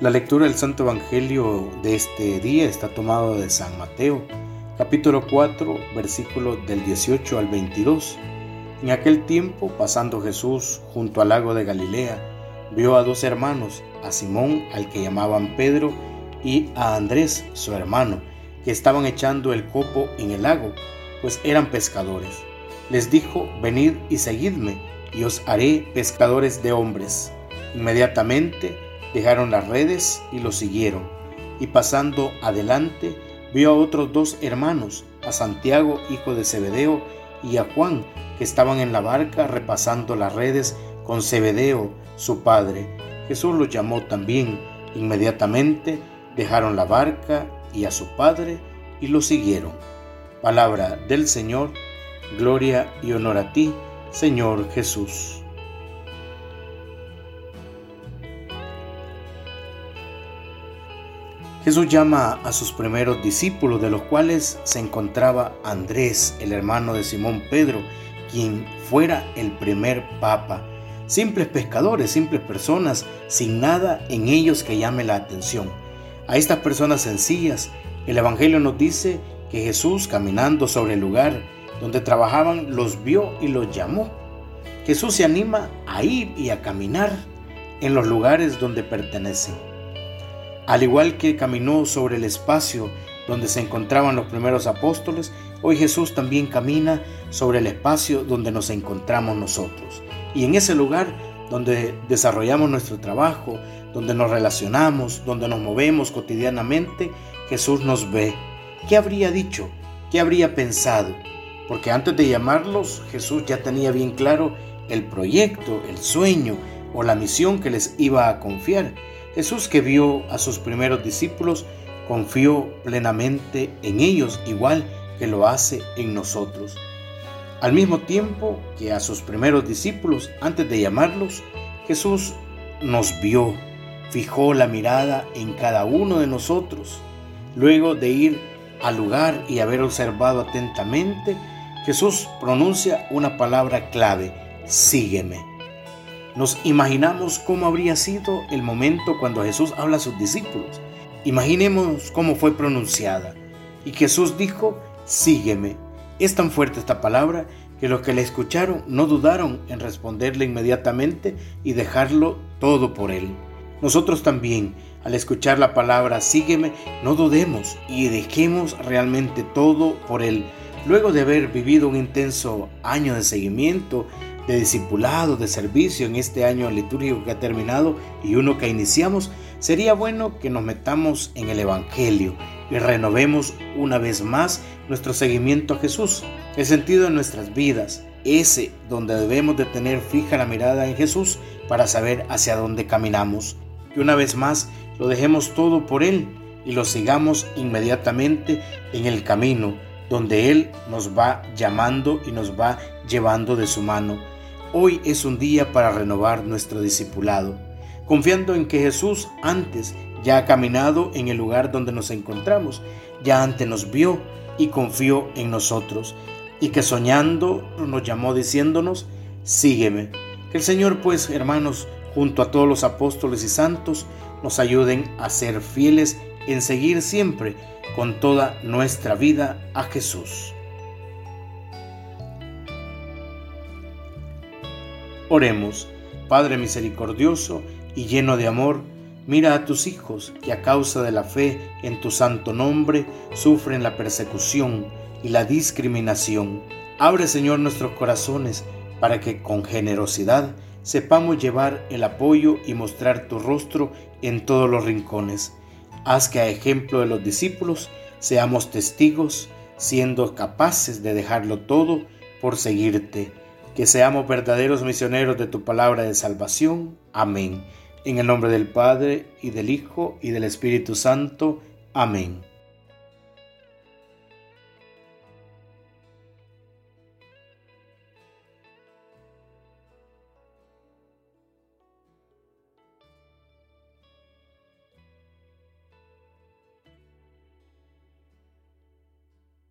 La lectura del Santo Evangelio de este día está tomado de San Mateo, capítulo 4, versículos del 18 al 22. En aquel tiempo, pasando Jesús junto al lago de Galilea, vio a dos hermanos, a Simón, al que llamaban Pedro, y a Andrés, su hermano, que estaban echando el copo en el lago, pues eran pescadores. Les dijo, venid y seguidme, y os haré pescadores de hombres. Inmediatamente dejaron las redes y lo siguieron. Y pasando adelante, vio a otros dos hermanos, a Santiago, hijo de Zebedeo, y a Juan, que estaban en la barca repasando las redes con Zebedeo, su padre. Jesús los llamó también. Inmediatamente dejaron la barca y a su padre y lo siguieron. Palabra del Señor, gloria y honor a ti, Señor Jesús. Jesús llama a sus primeros discípulos, de los cuales se encontraba Andrés, el hermano de Simón Pedro, quien fuera el primer papa. Simples pescadores, simples personas, sin nada en ellos que llame la atención. A estas personas sencillas, el Evangelio nos dice que Jesús, caminando sobre el lugar donde trabajaban, los vio y los llamó. Jesús se anima a ir y a caminar en los lugares donde pertenecen. Al igual que caminó sobre el espacio donde se encontraban los primeros apóstoles, hoy Jesús también camina sobre el espacio donde nos encontramos nosotros. Y en ese lugar donde desarrollamos nuestro trabajo, donde nos relacionamos, donde nos movemos cotidianamente, Jesús nos ve. ¿Qué habría dicho? ¿Qué habría pensado? Porque antes de llamarlos, Jesús ya tenía bien claro el proyecto, el sueño o la misión que les iba a confiar. Jesús que vio a sus primeros discípulos confió plenamente en ellos igual que lo hace en nosotros. Al mismo tiempo que a sus primeros discípulos, antes de llamarlos, Jesús nos vio, fijó la mirada en cada uno de nosotros. Luego de ir al lugar y haber observado atentamente, Jesús pronuncia una palabra clave, sígueme. Nos imaginamos cómo habría sido el momento cuando Jesús habla a sus discípulos. Imaginemos cómo fue pronunciada. Y Jesús dijo, sígueme. Es tan fuerte esta palabra que los que le escucharon no dudaron en responderle inmediatamente y dejarlo todo por él. Nosotros también, al escuchar la palabra sígueme, no dudemos y dejemos realmente todo por él. Luego de haber vivido un intenso año de seguimiento, de discipulado, de servicio en este año litúrgico que ha terminado y uno que iniciamos, sería bueno que nos metamos en el Evangelio y renovemos una vez más nuestro seguimiento a Jesús, el sentido de nuestras vidas, ese donde debemos de tener fija la mirada en Jesús para saber hacia dónde caminamos. Y una vez más lo dejemos todo por Él y lo sigamos inmediatamente en el camino donde Él nos va llamando y nos va llevando de su mano Hoy es un día para renovar nuestro discipulado, confiando en que Jesús antes ya ha caminado en el lugar donde nos encontramos, ya antes nos vio y confió en nosotros, y que soñando nos llamó diciéndonos, sígueme. Que el Señor pues, hermanos, junto a todos los apóstoles y santos, nos ayuden a ser fieles en seguir siempre con toda nuestra vida a Jesús. Oremos, Padre misericordioso y lleno de amor, mira a tus hijos que a causa de la fe en tu santo nombre sufren la persecución y la discriminación. Abre, Señor, nuestros corazones para que con generosidad sepamos llevar el apoyo y mostrar tu rostro en todos los rincones. Haz que a ejemplo de los discípulos seamos testigos, siendo capaces de dejarlo todo por seguirte que seamos verdaderos misioneros de tu palabra de salvación. Amén. En el nombre del Padre, y del Hijo, y del Espíritu Santo. Amén.